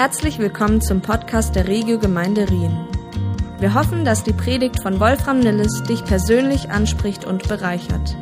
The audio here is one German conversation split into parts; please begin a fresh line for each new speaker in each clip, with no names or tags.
Herzlich willkommen zum Podcast der Regio Gemeinde Rien. Wir hoffen, dass die Predigt von Wolfram Nilles dich persönlich anspricht und bereichert.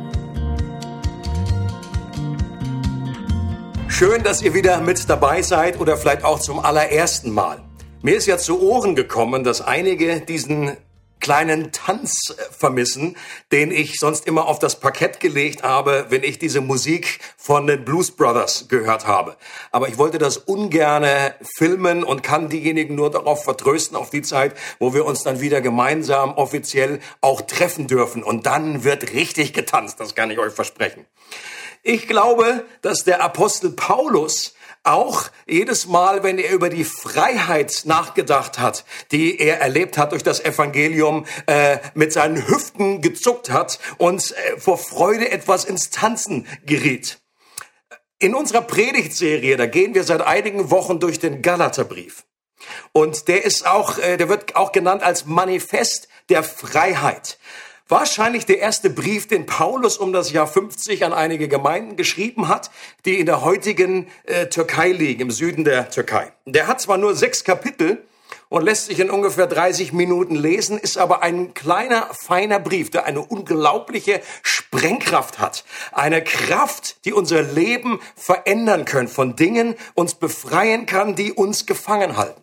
Schön, dass ihr wieder mit dabei seid oder vielleicht auch zum allerersten Mal. Mir ist ja zu Ohren gekommen, dass einige diesen kleinen Tanz vermissen, den ich sonst immer auf das Parkett gelegt habe, wenn ich diese Musik von den Blues Brothers gehört habe. Aber ich wollte das ungerne filmen und kann diejenigen nur darauf vertrösten, auf die Zeit, wo wir uns dann wieder gemeinsam offiziell auch treffen dürfen. Und dann wird richtig getanzt, das kann ich euch versprechen. Ich glaube, dass der Apostel Paulus auch jedes Mal, wenn er über die Freiheit nachgedacht hat, die er erlebt hat durch das Evangelium, äh, mit seinen Hüften gezuckt hat und äh, vor Freude etwas ins Tanzen geriet. In unserer Predigtserie, da gehen wir seit einigen Wochen durch den Galaterbrief. Und der ist auch, äh, der wird auch genannt als Manifest der Freiheit. Wahrscheinlich der erste Brief, den Paulus um das Jahr 50 an einige Gemeinden geschrieben hat, die in der heutigen äh, Türkei liegen, im Süden der Türkei. Der hat zwar nur sechs Kapitel und lässt sich in ungefähr 30 Minuten lesen, ist aber ein kleiner, feiner Brief, der eine unglaubliche Sprengkraft hat. Eine Kraft, die unser Leben verändern kann, von Dingen uns befreien kann, die uns gefangen halten.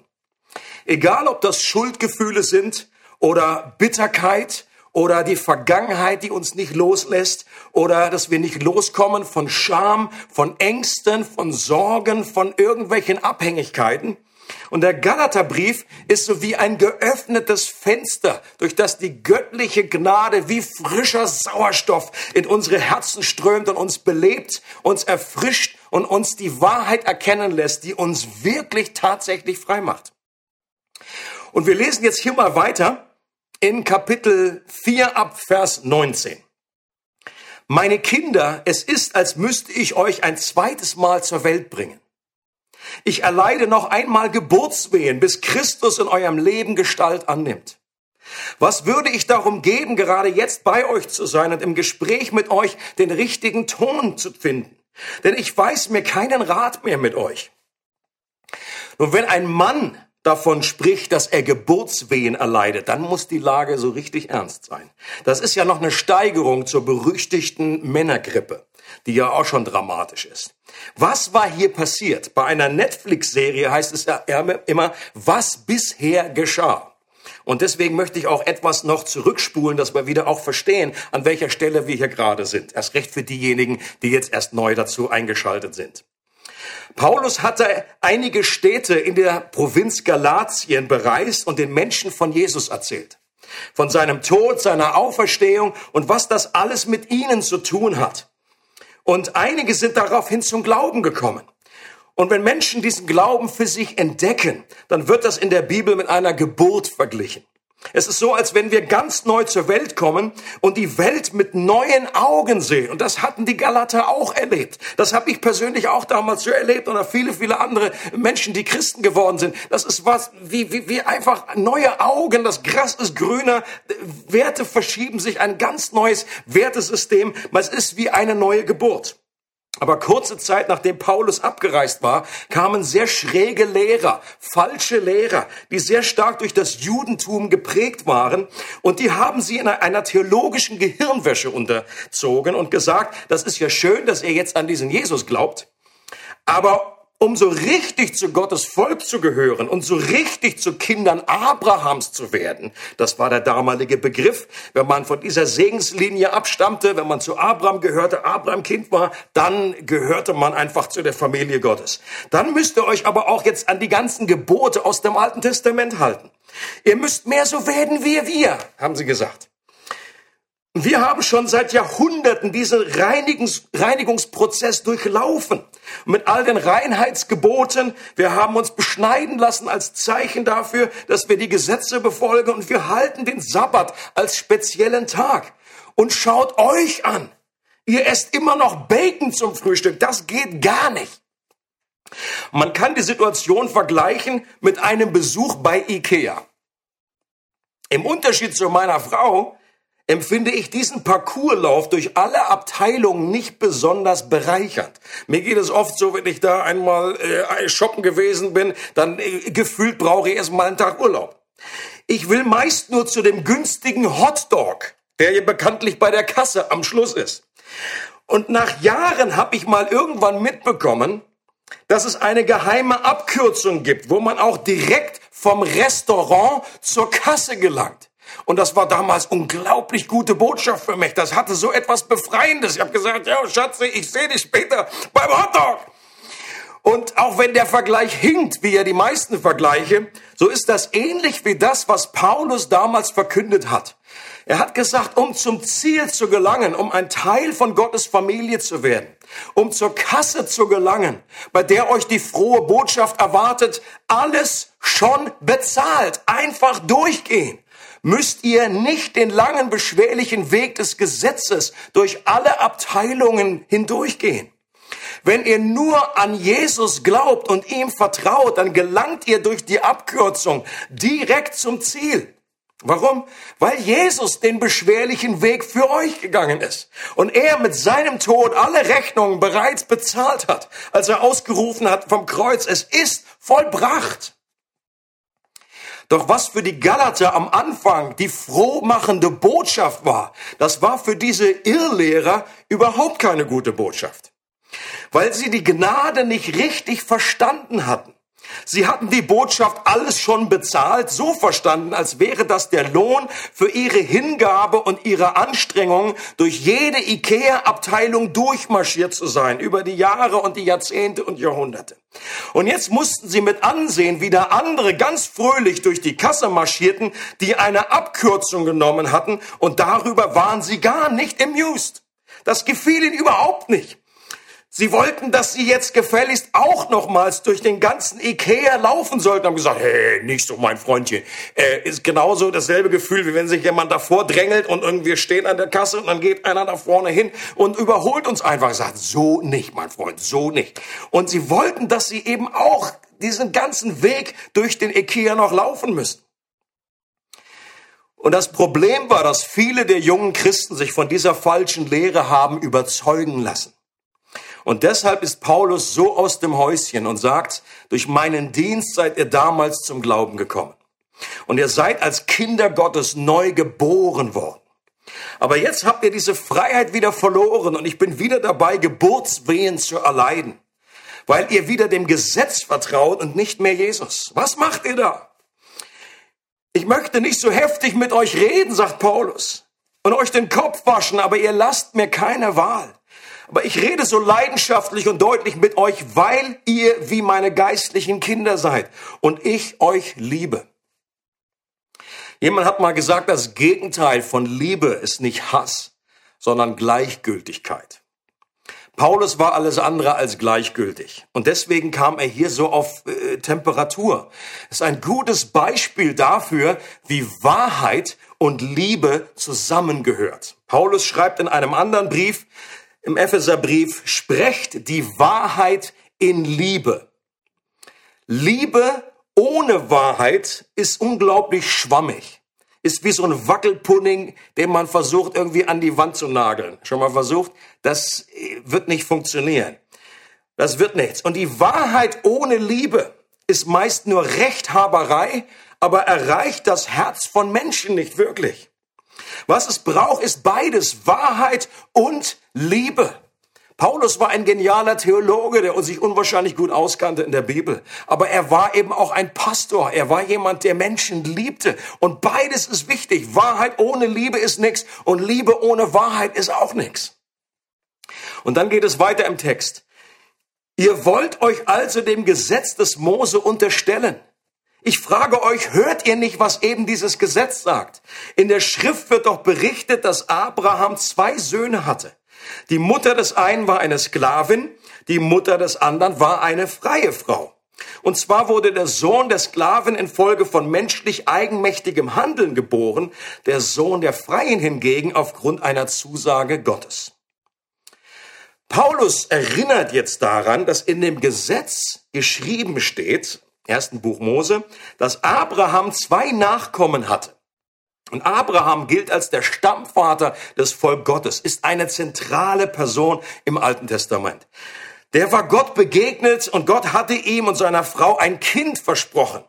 Egal, ob das Schuldgefühle sind oder Bitterkeit oder die Vergangenheit, die uns nicht loslässt oder dass wir nicht loskommen von Scham, von Ängsten, von Sorgen, von irgendwelchen Abhängigkeiten. Und der Galaterbrief ist so wie ein geöffnetes Fenster, durch das die göttliche Gnade wie frischer Sauerstoff in unsere Herzen strömt und uns belebt, uns erfrischt und uns die Wahrheit erkennen lässt, die uns wirklich tatsächlich frei macht. Und wir lesen jetzt hier mal weiter in Kapitel 4 ab Vers 19. Meine Kinder, es ist, als müsste ich euch ein zweites Mal zur Welt bringen. Ich erleide noch einmal Geburtswehen, bis Christus in eurem Leben Gestalt annimmt. Was würde ich darum geben, gerade jetzt bei euch zu sein und im Gespräch mit euch den richtigen Ton zu finden? Denn ich weiß mir keinen Rat mehr mit euch. Nun, wenn ein Mann davon spricht, dass er Geburtswehen erleidet, dann muss die Lage so richtig ernst sein. Das ist ja noch eine Steigerung zur berüchtigten Männergrippe, die ja auch schon dramatisch ist. Was war hier passiert? Bei einer Netflix-Serie heißt es ja immer, was bisher geschah. Und deswegen möchte ich auch etwas noch zurückspulen, dass wir wieder auch verstehen, an welcher Stelle wir hier gerade sind. Erst recht für diejenigen, die jetzt erst neu dazu eingeschaltet sind. Paulus hatte einige Städte in der Provinz Galatien bereist und den Menschen von Jesus erzählt. Von seinem Tod, seiner Auferstehung und was das alles mit ihnen zu tun hat. Und einige sind daraufhin zum Glauben gekommen. Und wenn Menschen diesen Glauben für sich entdecken, dann wird das in der Bibel mit einer Geburt verglichen. Es ist so, als wenn wir ganz neu zur Welt kommen und die Welt mit neuen Augen sehen. Und das hatten die Galater auch erlebt. Das habe ich persönlich auch damals so erlebt oder viele, viele andere Menschen, die Christen geworden sind. Das ist was wie, wie, wie einfach neue Augen. Das Gras ist grüner. Werte verschieben sich. Ein ganz neues Wertesystem. Es ist wie eine neue Geburt. Aber kurze Zeit nachdem Paulus abgereist war, kamen sehr schräge Lehrer, falsche Lehrer, die sehr stark durch das Judentum geprägt waren. Und die haben sie in einer theologischen Gehirnwäsche unterzogen und gesagt, das ist ja schön, dass ihr jetzt an diesen Jesus glaubt. Aber um so richtig zu Gottes Volk zu gehören und so richtig zu Kindern Abrahams zu werden. Das war der damalige Begriff. Wenn man von dieser Segenslinie abstammte, wenn man zu Abraham gehörte, Abraham Kind war, dann gehörte man einfach zu der Familie Gottes. Dann müsst ihr euch aber auch jetzt an die ganzen Gebote aus dem Alten Testament halten. Ihr müsst mehr so werden wie wir, haben sie gesagt. Wir haben schon seit Jahrhunderten diesen Reinigungs Reinigungsprozess durchlaufen. Mit all den Reinheitsgeboten. Wir haben uns beschneiden lassen als Zeichen dafür, dass wir die Gesetze befolgen und wir halten den Sabbat als speziellen Tag. Und schaut euch an. Ihr esst immer noch Bacon zum Frühstück. Das geht gar nicht. Man kann die Situation vergleichen mit einem Besuch bei Ikea. Im Unterschied zu meiner Frau empfinde ich diesen Parcourslauf durch alle Abteilungen nicht besonders bereichernd. Mir geht es oft so, wenn ich da einmal äh, shoppen gewesen bin, dann äh, gefühlt brauche ich erstmal einen Tag Urlaub. Ich will meist nur zu dem günstigen Hotdog, der hier bekanntlich bei der Kasse am Schluss ist. Und nach Jahren habe ich mal irgendwann mitbekommen, dass es eine geheime Abkürzung gibt, wo man auch direkt vom Restaurant zur Kasse gelangt. Und das war damals unglaublich gute Botschaft für mich. Das hatte so etwas Befreiendes. Ich habe gesagt, ja, Schatze, ich sehe dich später beim Hotdog. Und auch wenn der Vergleich hinkt, wie ja die meisten Vergleiche, so ist das ähnlich wie das, was Paulus damals verkündet hat. Er hat gesagt, um zum Ziel zu gelangen, um ein Teil von Gottes Familie zu werden, um zur Kasse zu gelangen, bei der euch die frohe Botschaft erwartet, alles schon bezahlt, einfach durchgehen müsst ihr nicht den langen, beschwerlichen Weg des Gesetzes durch alle Abteilungen hindurchgehen. Wenn ihr nur an Jesus glaubt und ihm vertraut, dann gelangt ihr durch die Abkürzung direkt zum Ziel. Warum? Weil Jesus den beschwerlichen Weg für euch gegangen ist und er mit seinem Tod alle Rechnungen bereits bezahlt hat, als er ausgerufen hat vom Kreuz, es ist vollbracht. Doch was für die Galater am Anfang die frohmachende Botschaft war, das war für diese Irrlehrer überhaupt keine gute Botschaft. Weil sie die Gnade nicht richtig verstanden hatten. Sie hatten die Botschaft alles schon bezahlt, so verstanden, als wäre das der Lohn für ihre Hingabe und ihre Anstrengungen, durch jede IKEA-Abteilung durchmarschiert zu sein, über die Jahre und die Jahrzehnte und Jahrhunderte. Und jetzt mussten sie mit ansehen, wie da andere ganz fröhlich durch die Kasse marschierten, die eine Abkürzung genommen hatten, und darüber waren sie gar nicht amused. Das gefiel ihnen überhaupt nicht. Sie wollten, dass sie jetzt gefälligst auch nochmals durch den ganzen Ikea laufen sollten. Haben gesagt, hey, nicht so, mein Freundchen. Äh, ist genauso dasselbe Gefühl, wie wenn sich jemand davor drängelt und irgendwie stehen an der Kasse und dann geht einer da vorne hin und überholt uns einfach. Sagt, so nicht, mein Freund, so nicht. Und sie wollten, dass sie eben auch diesen ganzen Weg durch den Ikea noch laufen müssen. Und das Problem war, dass viele der jungen Christen sich von dieser falschen Lehre haben überzeugen lassen. Und deshalb ist Paulus so aus dem Häuschen und sagt, durch meinen Dienst seid ihr damals zum Glauben gekommen. Und ihr seid als Kinder Gottes neu geboren worden. Aber jetzt habt ihr diese Freiheit wieder verloren und ich bin wieder dabei, Geburtswehen zu erleiden, weil ihr wieder dem Gesetz vertraut und nicht mehr Jesus. Was macht ihr da? Ich möchte nicht so heftig mit euch reden, sagt Paulus, und euch den Kopf waschen, aber ihr lasst mir keine Wahl. Aber ich rede so leidenschaftlich und deutlich mit euch, weil ihr wie meine geistlichen Kinder seid und ich euch liebe. Jemand hat mal gesagt, das Gegenteil von Liebe ist nicht Hass, sondern Gleichgültigkeit. Paulus war alles andere als gleichgültig. Und deswegen kam er hier so auf äh, Temperatur. Ist ein gutes Beispiel dafür, wie Wahrheit und Liebe zusammengehört. Paulus schreibt in einem anderen Brief, im Epheserbrief, sprecht die Wahrheit in Liebe. Liebe ohne Wahrheit ist unglaublich schwammig. Ist wie so ein Wackelpudding, den man versucht irgendwie an die Wand zu nageln. Schon mal versucht? Das wird nicht funktionieren. Das wird nichts. Und die Wahrheit ohne Liebe ist meist nur Rechthaberei, aber erreicht das Herz von Menschen nicht wirklich. Was es braucht, ist beides, Wahrheit und Liebe. Paulus war ein genialer Theologe, der sich unwahrscheinlich gut auskannte in der Bibel. Aber er war eben auch ein Pastor. Er war jemand, der Menschen liebte. Und beides ist wichtig. Wahrheit ohne Liebe ist nichts und Liebe ohne Wahrheit ist auch nichts. Und dann geht es weiter im Text. Ihr wollt euch also dem Gesetz des Mose unterstellen. Ich frage euch, hört ihr nicht, was eben dieses Gesetz sagt? In der Schrift wird doch berichtet, dass Abraham zwei Söhne hatte. Die Mutter des einen war eine Sklavin, die Mutter des anderen war eine freie Frau. Und zwar wurde der Sohn der Sklaven infolge von menschlich eigenmächtigem Handeln geboren, der Sohn der Freien hingegen aufgrund einer Zusage Gottes. Paulus erinnert jetzt daran, dass in dem Gesetz geschrieben steht, ersten Buch Mose, dass Abraham zwei Nachkommen hatte. Und Abraham gilt als der Stammvater des Volk Gottes, ist eine zentrale Person im Alten Testament. Der war Gott begegnet und Gott hatte ihm und seiner Frau ein Kind versprochen,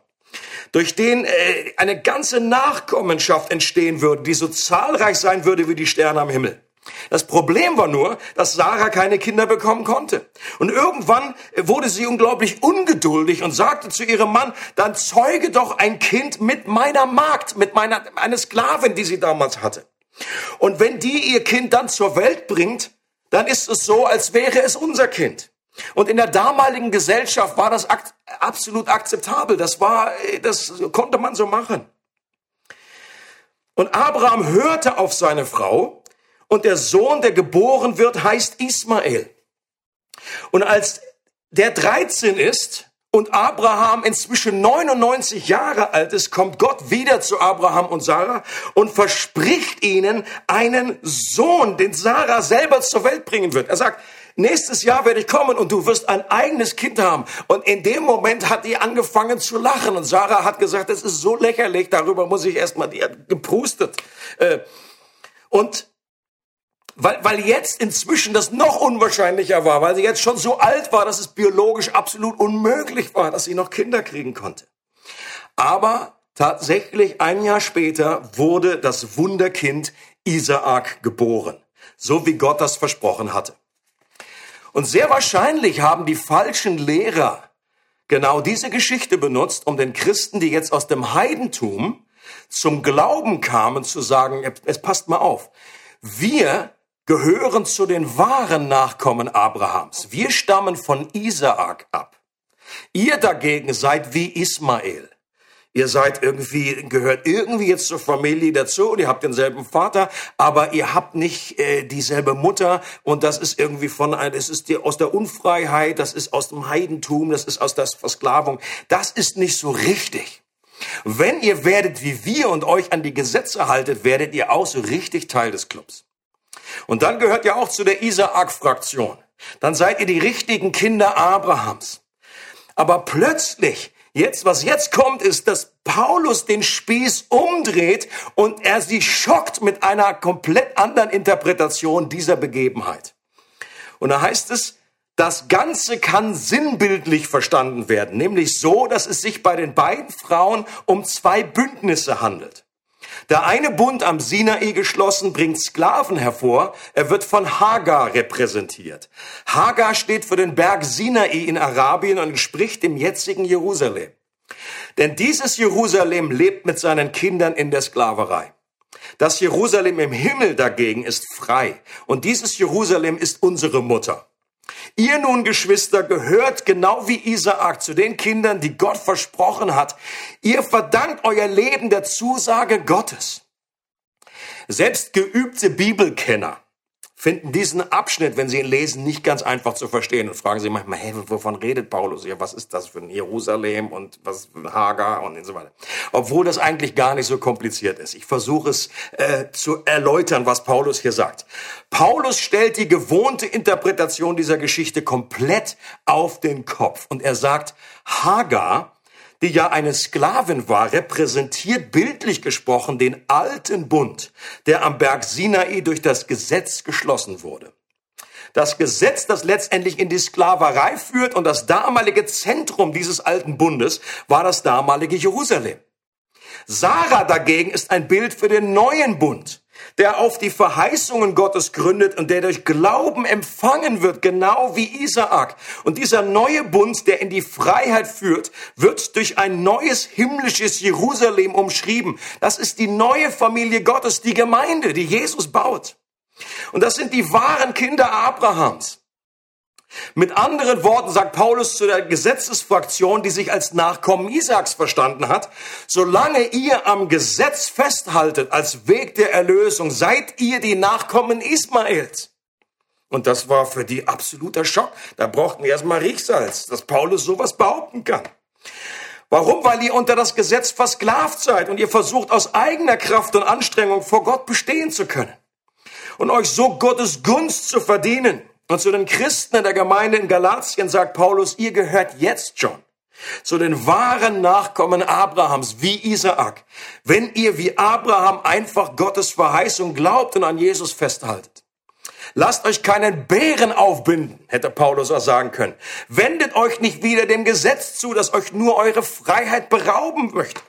durch den äh, eine ganze Nachkommenschaft entstehen würde, die so zahlreich sein würde wie die Sterne am Himmel. Das Problem war nur, dass Sarah keine Kinder bekommen konnte. Und irgendwann wurde sie unglaublich ungeduldig und sagte zu ihrem Mann, dann zeuge doch ein Kind mit meiner Magd, mit meiner, einer Sklavin, die sie damals hatte. Und wenn die ihr Kind dann zur Welt bringt, dann ist es so, als wäre es unser Kind. Und in der damaligen Gesellschaft war das absolut akzeptabel. Das war, das konnte man so machen. Und Abraham hörte auf seine Frau und der Sohn, der geboren wird, heißt Ismael. Und als der 13 ist und Abraham inzwischen 99 Jahre alt ist, kommt Gott wieder zu Abraham und Sarah und verspricht ihnen einen Sohn, den Sarah selber zur Welt bringen wird. Er sagt, nächstes Jahr werde ich kommen und du wirst ein eigenes Kind haben. Und in dem Moment hat die angefangen zu lachen und Sarah hat gesagt, es ist so lächerlich, darüber muss ich erstmal, die hat geprustet. Äh, und weil, weil jetzt inzwischen das noch unwahrscheinlicher war, weil sie jetzt schon so alt war, dass es biologisch absolut unmöglich war, dass sie noch Kinder kriegen konnte. Aber tatsächlich ein Jahr später wurde das Wunderkind Isaak geboren, so wie Gott das versprochen hatte. Und sehr wahrscheinlich haben die falschen Lehrer genau diese Geschichte benutzt, um den Christen, die jetzt aus dem Heidentum zum Glauben kamen, zu sagen, es passt mal auf. Wir gehören zu den wahren Nachkommen Abrahams. Wir stammen von Isaak ab. Ihr dagegen seid wie Ismael. Ihr seid irgendwie, gehört irgendwie jetzt zur Familie dazu und ihr habt denselben Vater, aber ihr habt nicht äh, dieselbe Mutter und das ist irgendwie von, das ist die, aus der Unfreiheit, das ist aus dem Heidentum, das ist aus der Versklavung. Das ist nicht so richtig. Wenn ihr werdet wie wir und euch an die Gesetze haltet, werdet ihr auch so richtig Teil des Clubs. Und dann gehört ihr auch zu der Isaak-Fraktion. Dann seid ihr die richtigen Kinder Abrahams. Aber plötzlich, jetzt, was jetzt kommt, ist, dass Paulus den Spieß umdreht und er sie schockt mit einer komplett anderen Interpretation dieser Begebenheit. Und da heißt es, das Ganze kann sinnbildlich verstanden werden, nämlich so, dass es sich bei den beiden Frauen um zwei Bündnisse handelt. Der eine Bund am Sinai geschlossen bringt Sklaven hervor. Er wird von Hagar repräsentiert. Hagar steht für den Berg Sinai in Arabien und entspricht dem jetzigen Jerusalem. Denn dieses Jerusalem lebt mit seinen Kindern in der Sklaverei. Das Jerusalem im Himmel dagegen ist frei. Und dieses Jerusalem ist unsere Mutter. Ihr nun, Geschwister, gehört genau wie Isaak zu den Kindern, die Gott versprochen hat. Ihr verdankt euer Leben der Zusage Gottes. Selbst geübte Bibelkenner finden diesen Abschnitt, wenn sie ihn lesen, nicht ganz einfach zu verstehen und fragen sich manchmal, hey, wovon redet Paulus hier? Was ist das für ein Jerusalem und was für ein Hagar und so weiter. Obwohl das eigentlich gar nicht so kompliziert ist. Ich versuche es äh, zu erläutern, was Paulus hier sagt. Paulus stellt die gewohnte Interpretation dieser Geschichte komplett auf den Kopf und er sagt, Hagar die ja eine Sklavin war, repräsentiert bildlich gesprochen den alten Bund, der am Berg Sinai durch das Gesetz geschlossen wurde. Das Gesetz, das letztendlich in die Sklaverei führt und das damalige Zentrum dieses alten Bundes war das damalige Jerusalem. Sarah dagegen ist ein Bild für den neuen Bund, der auf die Verheißungen Gottes gründet und der durch Glauben empfangen wird, genau wie Isaak. Und dieser neue Bund, der in die Freiheit führt, wird durch ein neues himmlisches Jerusalem umschrieben. Das ist die neue Familie Gottes, die Gemeinde, die Jesus baut. Und das sind die wahren Kinder Abrahams. Mit anderen Worten sagt Paulus zu der Gesetzesfraktion, die sich als Nachkommen Isaaks verstanden hat, solange ihr am Gesetz festhaltet als Weg der Erlösung, seid ihr die Nachkommen Ismaels. Und das war für die absoluter Schock. Da brauchten wir erstmal Riechsalz, dass Paulus sowas behaupten kann. Warum? Weil ihr unter das Gesetz versklavt seid und ihr versucht aus eigener Kraft und Anstrengung vor Gott bestehen zu können und euch so Gottes Gunst zu verdienen. Und zu den Christen in der Gemeinde in Galatien sagt Paulus, ihr gehört jetzt schon zu den wahren Nachkommen Abrahams, wie Isaak, wenn ihr wie Abraham einfach Gottes Verheißung glaubt und an Jesus festhaltet. Lasst euch keinen Bären aufbinden, hätte Paulus auch sagen können. Wendet euch nicht wieder dem Gesetz zu, das euch nur eure Freiheit berauben möchte.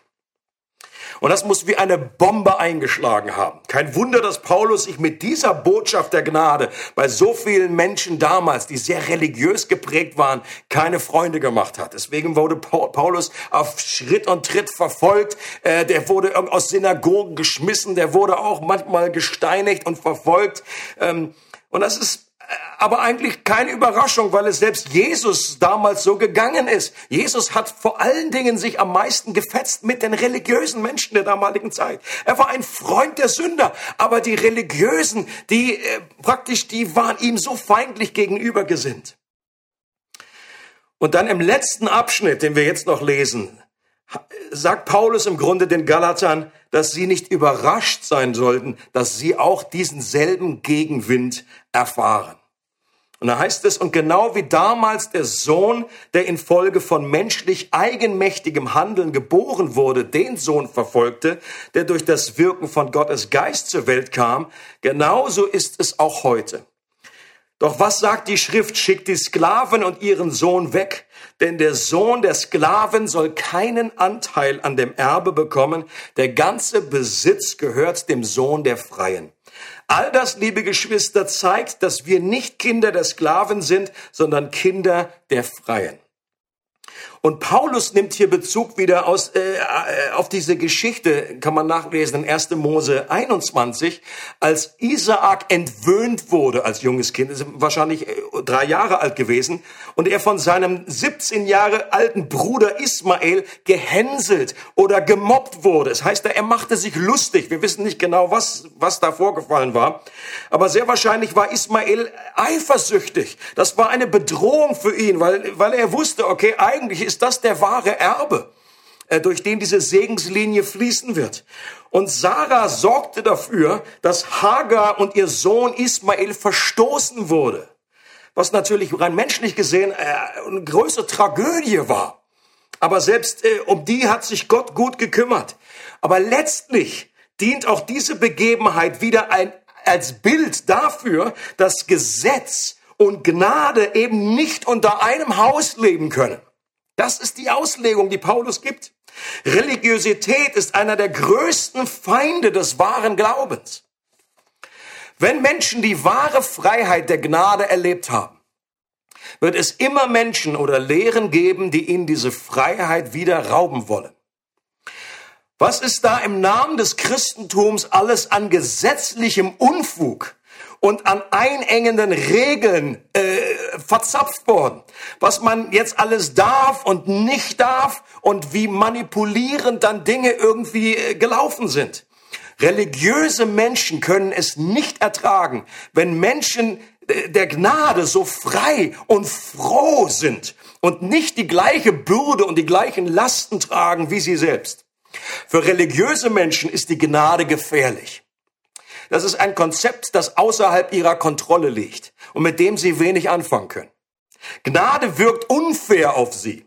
Und das muss wie eine Bombe eingeschlagen haben. Kein Wunder, dass Paulus sich mit dieser Botschaft der Gnade bei so vielen Menschen damals, die sehr religiös geprägt waren, keine Freunde gemacht hat. Deswegen wurde Paulus auf Schritt und Tritt verfolgt. Äh, der wurde aus Synagogen geschmissen. Der wurde auch manchmal gesteinigt und verfolgt. Ähm, und das ist aber eigentlich keine Überraschung, weil es selbst Jesus damals so gegangen ist. Jesus hat vor allen Dingen sich am meisten gefetzt mit den religiösen Menschen der damaligen Zeit. Er war ein Freund der Sünder, aber die Religiösen, die äh, praktisch, die waren ihm so feindlich gegenüber gesinnt. Und dann im letzten Abschnitt, den wir jetzt noch lesen, sagt Paulus im Grunde den Galatern, dass sie nicht überrascht sein sollten, dass sie auch diesen selben Gegenwind erfahren. Und da heißt es, und genau wie damals der Sohn, der infolge von menschlich eigenmächtigem Handeln geboren wurde, den Sohn verfolgte, der durch das Wirken von Gottes Geist zur Welt kam, genauso ist es auch heute. Doch was sagt die Schrift? Schickt die Sklaven und ihren Sohn weg, denn der Sohn der Sklaven soll keinen Anteil an dem Erbe bekommen, der ganze Besitz gehört dem Sohn der Freien. All das, liebe Geschwister, zeigt, dass wir nicht Kinder der Sklaven sind, sondern Kinder der Freien. Und Paulus nimmt hier Bezug wieder aus, äh, äh auf diese Geschichte, kann man nachlesen in 1. Mose 21, als Isaak entwöhnt wurde als junges Kind, ist wahrscheinlich äh, drei Jahre alt gewesen, und er von seinem 17 Jahre alten Bruder Ismael gehänselt oder gemobbt wurde. Das heißt, er machte sich lustig. Wir wissen nicht genau, was, was da vorgefallen war. Aber sehr wahrscheinlich war Ismael eifersüchtig. Das war eine Bedrohung für ihn, weil, weil er wusste, okay, eigentlich ist das der wahre Erbe, äh, durch den diese Segenslinie fließen wird. Und Sarah sorgte dafür, dass Hagar und ihr Sohn Ismael verstoßen wurde. Was natürlich rein menschlich gesehen äh, eine größere Tragödie war. Aber selbst äh, um die hat sich Gott gut gekümmert. Aber letztlich dient auch diese Begebenheit wieder ein, als Bild dafür, dass Gesetz und Gnade eben nicht unter einem Haus leben können. Das ist die Auslegung, die Paulus gibt. Religiosität ist einer der größten Feinde des wahren Glaubens. Wenn Menschen die wahre Freiheit der Gnade erlebt haben, wird es immer Menschen oder Lehren geben, die ihnen diese Freiheit wieder rauben wollen. Was ist da im Namen des Christentums alles an gesetzlichem Unfug und an einengenden Regeln äh, verzapft worden. Was man jetzt alles darf und nicht darf und wie manipulierend dann Dinge irgendwie äh, gelaufen sind. Religiöse Menschen können es nicht ertragen, wenn Menschen äh, der Gnade so frei und froh sind und nicht die gleiche Bürde und die gleichen Lasten tragen wie sie selbst. Für religiöse Menschen ist die Gnade gefährlich. Das ist ein Konzept, das außerhalb ihrer Kontrolle liegt und mit dem sie wenig anfangen können. Gnade wirkt unfair auf sie,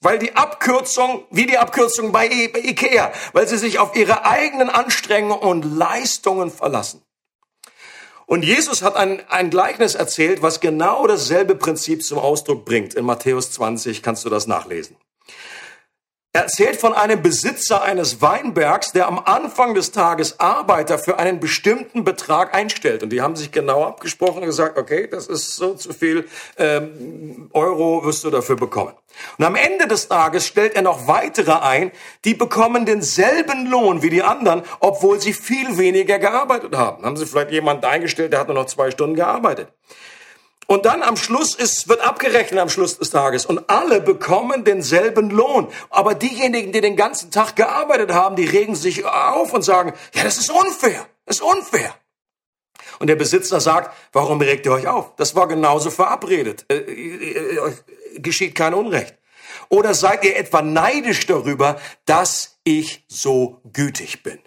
weil die Abkürzung, wie die Abkürzung bei, Ikea, weil sie sich auf ihre eigenen Anstrengungen und Leistungen verlassen. Und Jesus hat ein, ein Gleichnis erzählt, was genau dasselbe Prinzip zum Ausdruck bringt. In Matthäus 20 kannst du das nachlesen. Er erzählt von einem Besitzer eines Weinbergs, der am Anfang des Tages Arbeiter für einen bestimmten Betrag einstellt. Und die haben sich genau abgesprochen und gesagt, okay, das ist so zu viel ähm, Euro wirst du dafür bekommen. Und am Ende des Tages stellt er noch weitere ein, die bekommen denselben Lohn wie die anderen, obwohl sie viel weniger gearbeitet haben. Haben sie vielleicht jemanden eingestellt, der hat nur noch zwei Stunden gearbeitet. Und dann am Schluss ist, wird abgerechnet am Schluss des Tages und alle bekommen denselben Lohn. Aber diejenigen, die den ganzen Tag gearbeitet haben, die regen sich auf und sagen, ja, das ist unfair, das ist unfair. Und der Besitzer sagt, warum regt ihr euch auf? Das war genauso verabredet. Äh, äh, äh, geschieht kein Unrecht. Oder seid ihr etwa neidisch darüber, dass ich so gütig bin?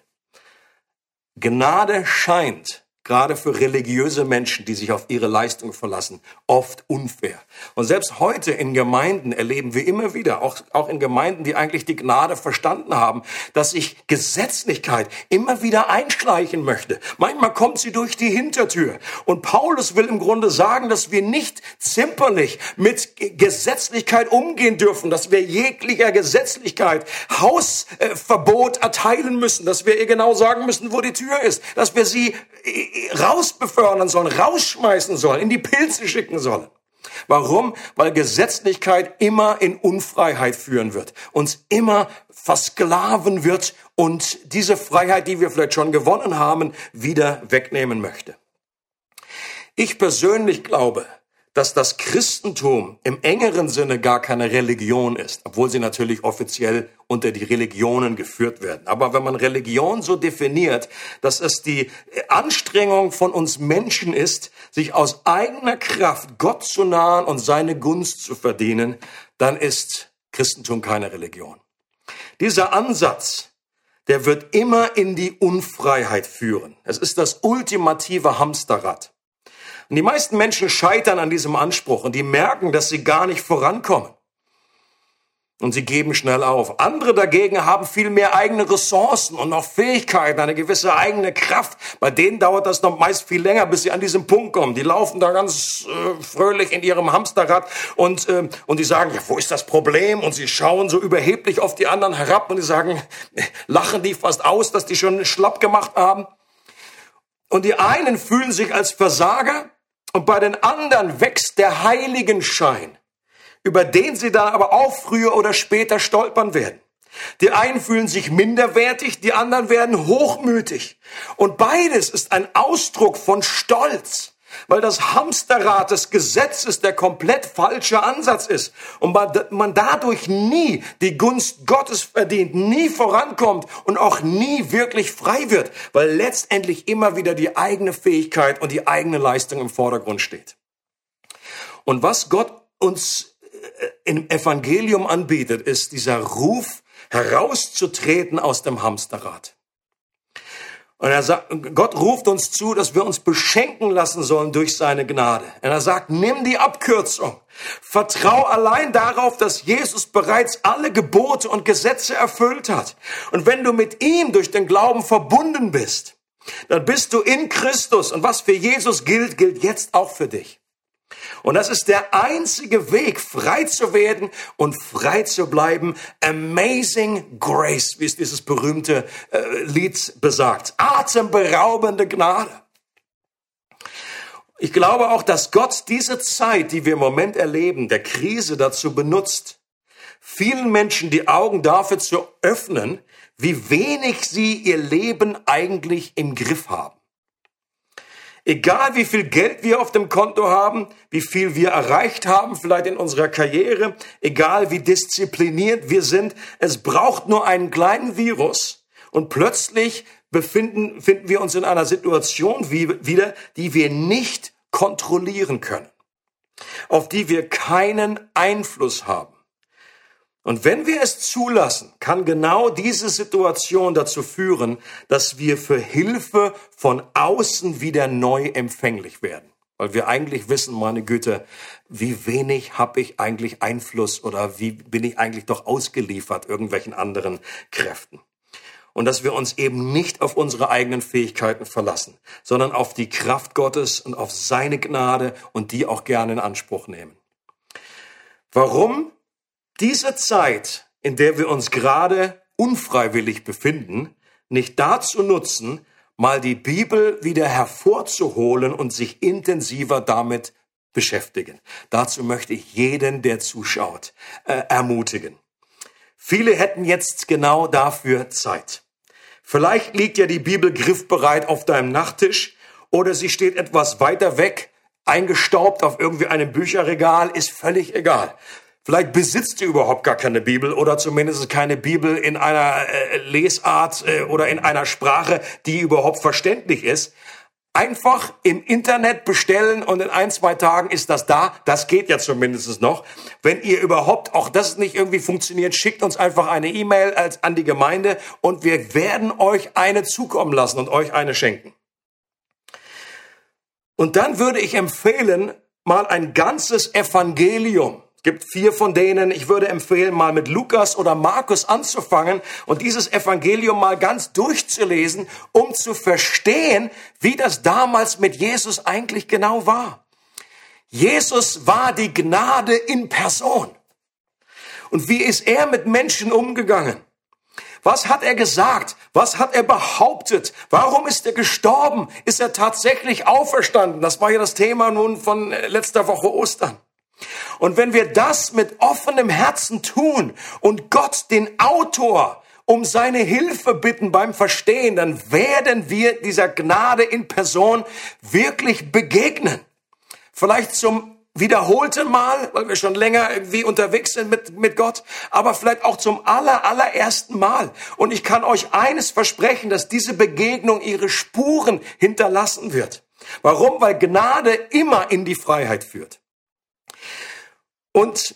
Gnade scheint gerade für religiöse Menschen, die sich auf ihre Leistung verlassen, oft unfair. Und selbst heute in Gemeinden erleben wir immer wieder, auch, auch in Gemeinden, die eigentlich die Gnade verstanden haben, dass sich Gesetzlichkeit immer wieder einschleichen möchte. Manchmal kommt sie durch die Hintertür. Und Paulus will im Grunde sagen, dass wir nicht zimperlich mit Gesetzlichkeit umgehen dürfen, dass wir jeglicher Gesetzlichkeit Hausverbot erteilen müssen, dass wir ihr genau sagen müssen, wo die Tür ist, dass wir sie rausbefördern sollen, rausschmeißen sollen, in die Pilze schicken sollen. Warum? Weil Gesetzlichkeit immer in Unfreiheit führen wird, uns immer versklaven wird und diese Freiheit, die wir vielleicht schon gewonnen haben, wieder wegnehmen möchte. Ich persönlich glaube, dass das Christentum im engeren Sinne gar keine Religion ist, obwohl sie natürlich offiziell unter die Religionen geführt werden. Aber wenn man Religion so definiert, dass es die Anstrengung von uns Menschen ist, sich aus eigener Kraft Gott zu nahen und seine Gunst zu verdienen, dann ist Christentum keine Religion. Dieser Ansatz, der wird immer in die Unfreiheit führen. Es ist das ultimative Hamsterrad. Und die meisten Menschen scheitern an diesem Anspruch und die merken, dass sie gar nicht vorankommen. Und sie geben schnell auf. Andere dagegen haben viel mehr eigene Ressourcen und noch Fähigkeiten, eine gewisse eigene Kraft. Bei denen dauert das noch meist viel länger, bis sie an diesen Punkt kommen. Die laufen da ganz äh, fröhlich in ihrem Hamsterrad und, äh, und die sagen, ja, wo ist das Problem? Und sie schauen so überheblich auf die anderen herab und die sagen, lachen die fast aus, dass die schon schlapp gemacht haben. Und die einen fühlen sich als Versager und bei den anderen wächst der Heiligenschein, über den sie dann aber auch früher oder später stolpern werden. Die einen fühlen sich minderwertig, die anderen werden hochmütig. Und beides ist ein Ausdruck von Stolz weil das Hamsterrad des Gesetzes der komplett falsche Ansatz ist und man dadurch nie die Gunst Gottes verdient, nie vorankommt und auch nie wirklich frei wird, weil letztendlich immer wieder die eigene Fähigkeit und die eigene Leistung im Vordergrund steht. Und was Gott uns äh, im Evangelium anbietet, ist dieser Ruf, herauszutreten aus dem Hamsterrad. Und er sagt, Gott ruft uns zu, dass wir uns beschenken lassen sollen durch seine Gnade. Und er sagt, nimm die Abkürzung. Vertrau allein darauf, dass Jesus bereits alle Gebote und Gesetze erfüllt hat. Und wenn du mit ihm durch den Glauben verbunden bist, dann bist du in Christus. Und was für Jesus gilt, gilt jetzt auch für dich. Und das ist der einzige Weg, frei zu werden und frei zu bleiben. Amazing Grace, wie es dieses berühmte äh, Lied besagt. Atemberaubende Gnade. Ich glaube auch, dass Gott diese Zeit, die wir im Moment erleben, der Krise dazu benutzt, vielen Menschen die Augen dafür zu öffnen, wie wenig sie ihr Leben eigentlich im Griff haben. Egal wie viel Geld wir auf dem Konto haben, wie viel wir erreicht haben, vielleicht in unserer Karriere, egal wie diszipliniert wir sind, es braucht nur einen kleinen Virus und plötzlich befinden, finden wir uns in einer Situation wie, wieder, die wir nicht kontrollieren können, auf die wir keinen Einfluss haben. Und wenn wir es zulassen, kann genau diese Situation dazu führen, dass wir für Hilfe von außen wieder neu empfänglich werden. Weil wir eigentlich wissen, meine Güte, wie wenig habe ich eigentlich Einfluss oder wie bin ich eigentlich doch ausgeliefert irgendwelchen anderen Kräften. Und dass wir uns eben nicht auf unsere eigenen Fähigkeiten verlassen, sondern auf die Kraft Gottes und auf seine Gnade und die auch gerne in Anspruch nehmen. Warum? Diese Zeit, in der wir uns gerade unfreiwillig befinden, nicht dazu nutzen, mal die Bibel wieder hervorzuholen und sich intensiver damit beschäftigen. Dazu möchte ich jeden, der zuschaut, äh, ermutigen. Viele hätten jetzt genau dafür Zeit. Vielleicht liegt ja die Bibel griffbereit auf deinem Nachttisch oder sie steht etwas weiter weg, eingestaubt auf irgendwie einem Bücherregal, ist völlig egal. Vielleicht besitzt du überhaupt gar keine Bibel oder zumindest keine Bibel in einer äh, Lesart äh, oder in einer Sprache, die überhaupt verständlich ist. Einfach im Internet bestellen und in ein, zwei Tagen ist das da. Das geht ja zumindest noch. Wenn ihr überhaupt auch das nicht irgendwie funktioniert, schickt uns einfach eine E-Mail als an die Gemeinde und wir werden euch eine zukommen lassen und euch eine schenken. Und dann würde ich empfehlen, mal ein ganzes Evangelium gibt vier von denen. Ich würde empfehlen, mal mit Lukas oder Markus anzufangen und dieses Evangelium mal ganz durchzulesen, um zu verstehen, wie das damals mit Jesus eigentlich genau war. Jesus war die Gnade in Person. Und wie ist er mit Menschen umgegangen? Was hat er gesagt? Was hat er behauptet? Warum ist er gestorben? Ist er tatsächlich auferstanden? Das war ja das Thema nun von letzter Woche Ostern. Und wenn wir das mit offenem Herzen tun und Gott, den Autor, um seine Hilfe bitten beim Verstehen, dann werden wir dieser Gnade in Person wirklich begegnen. Vielleicht zum wiederholten Mal, weil wir schon länger irgendwie unterwegs sind mit, mit Gott, aber vielleicht auch zum aller, allerersten Mal. Und ich kann euch eines versprechen, dass diese Begegnung ihre Spuren hinterlassen wird. Warum? Weil Gnade immer in die Freiheit führt. Und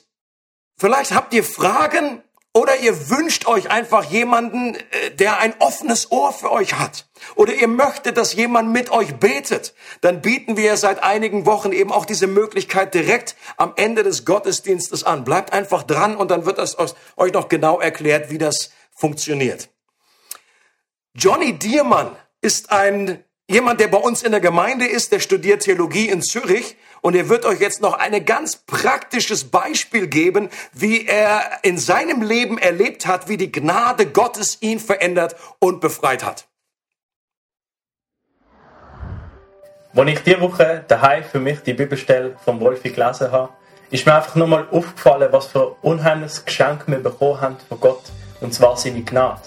vielleicht habt ihr Fragen oder ihr wünscht euch einfach jemanden, äh, der ein offenes Ohr für euch hat. Oder ihr möchtet, dass jemand mit euch betet. Dann bieten wir seit einigen Wochen eben auch diese Möglichkeit direkt am Ende des Gottesdienstes an. Bleibt einfach dran und dann wird es euch noch genau erklärt, wie das funktioniert. Johnny Diermann ist ein jemand, der bei uns in der Gemeinde ist, der studiert Theologie in Zürich und er wird euch jetzt noch ein ganz praktisches Beispiel geben, wie er in seinem Leben erlebt hat, wie die Gnade Gottes ihn verändert und befreit hat.
Als ich diese Woche daheim für mich die Bibelstelle vom Wolfi gelesen habe, ist mir einfach nochmal aufgefallen, was für ein unheimliches Geschenk wir bekommen haben von Gott, und zwar seine Gnade.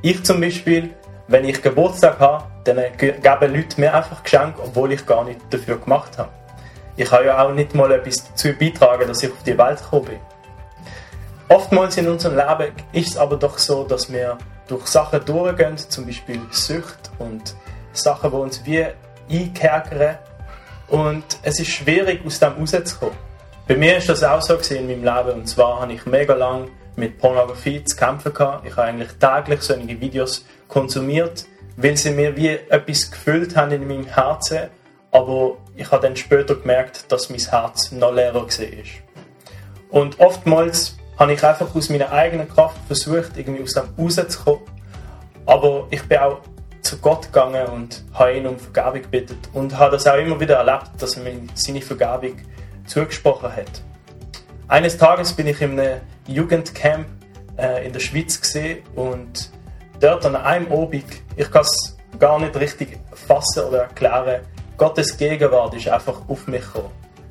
Ich zum Beispiel wenn ich Geburtstag habe, dann geben Leute mir einfach Geschenke, obwohl ich gar nicht dafür gemacht habe. Ich habe ja auch nicht mal etwas dazu beitragen, dass ich auf die Welt gekommen bin. Oftmals in unserem Leben ist es aber doch so, dass wir durch Sachen durchgehen, zum Beispiel Sucht und Sachen, die uns wie einkerkern. Und es ist schwierig, aus dem rauszukommen. Bei mir ist das auch so in meinem Leben. Und zwar habe ich mega lang mit Pornografie zu kämpfen gehabt. Ich habe eigentlich täglich solche Videos konsumiert, weil sie mir wie etwas gefüllt haben in meinem Herzen. Aber ich habe dann später gemerkt, dass mein Herz noch leerer war. Und oftmals habe ich einfach aus meiner eigenen Kraft versucht, irgendwie aus dem rauszukommen. Aber ich bin auch zu Gott gegangen und habe ihn um Vergebung gebeten und habe das auch immer wieder erlebt, dass er mir seine Vergebung zugesprochen hat. Eines Tages bin ich in einem Jugendcamp äh, in der Schweiz gesehen und dort an einem Obig, ich kann es gar nicht richtig fassen oder erklären, Gottes Gegenwart ist einfach auf mich gekommen.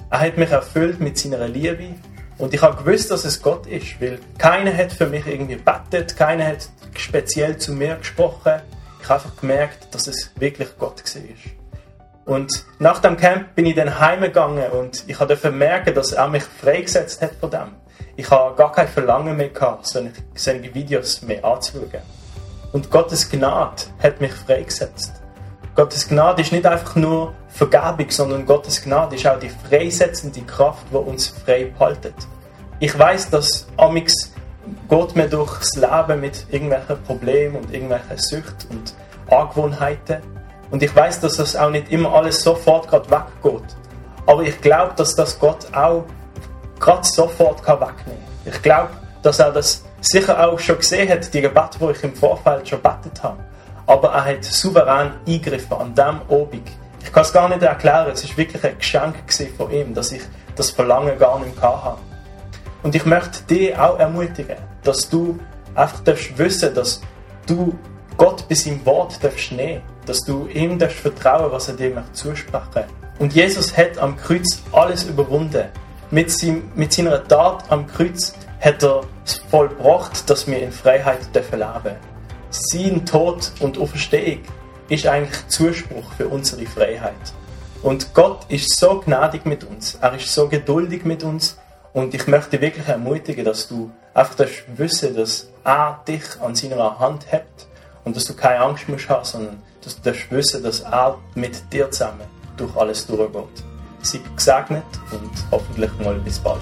Er hat mich erfüllt mit seiner Liebe und ich habe gewusst, dass es Gott ist, weil keiner hat für mich irgendwie bettet, keiner hat speziell zu mir gesprochen. Ich habe einfach gemerkt, dass es wirklich Gott war. Und nach dem Camp bin ich dann heimgegangen und ich durfte merken, dass er mich freigesetzt hat von dem. Ich habe gar kein Verlangen mehr gehabt, solche Videos mehr anzuschauen. Und Gottes Gnade hat mich freigesetzt. Gottes Gnade ist nicht einfach nur Vergebung, sondern Gottes Gnade ist auch die freisetzende Kraft, die uns frei behaltet. Ich weiß, dass amix geht mir durchs Leben mit irgendwelchen Problemen und irgendwelchen Süchten und Angewohnheiten. Und ich weiß, dass das auch nicht immer alles sofort gerade weggeht. Aber ich glaube, dass das Gott auch gerade sofort wegnehmen kann. Ich glaube, dass er das sicher auch schon gesehen hat, die Gebete, die ich im Vorfeld schon gebetet habe. Aber er hat souverän eingegriffen an dem Obig. Ich kann es gar nicht erklären, es war wirklich ein Geschenk von ihm, dass ich das Verlangen gar nicht hatte. Und ich möchte dich auch ermutigen, dass du einfach darfst wissen, dass du Gott bei seinem Wort darfst nehmen, dass du ihm darfst vertrauen, was er dir möchte zusprechen. Und Jesus hat am Kreuz alles überwunden. Mit, seinem, mit seiner Tat am Kreuz hat er es vollbracht, dass wir in Freiheit leben dürfen. Sein Tod und Auferstehung ist eigentlich Zuspruch für unsere Freiheit. Und Gott ist so gnädig mit uns, er ist so geduldig mit uns und ich möchte wirklich ermutigen, dass du einfach das wissen, dass er dich an seiner Hand hat und dass du keine Angst musst haben, sondern dass du das wissen, dass er mit dir zusammen durch alles durchgeht. Sei gesegnet und hoffentlich mal bis bald.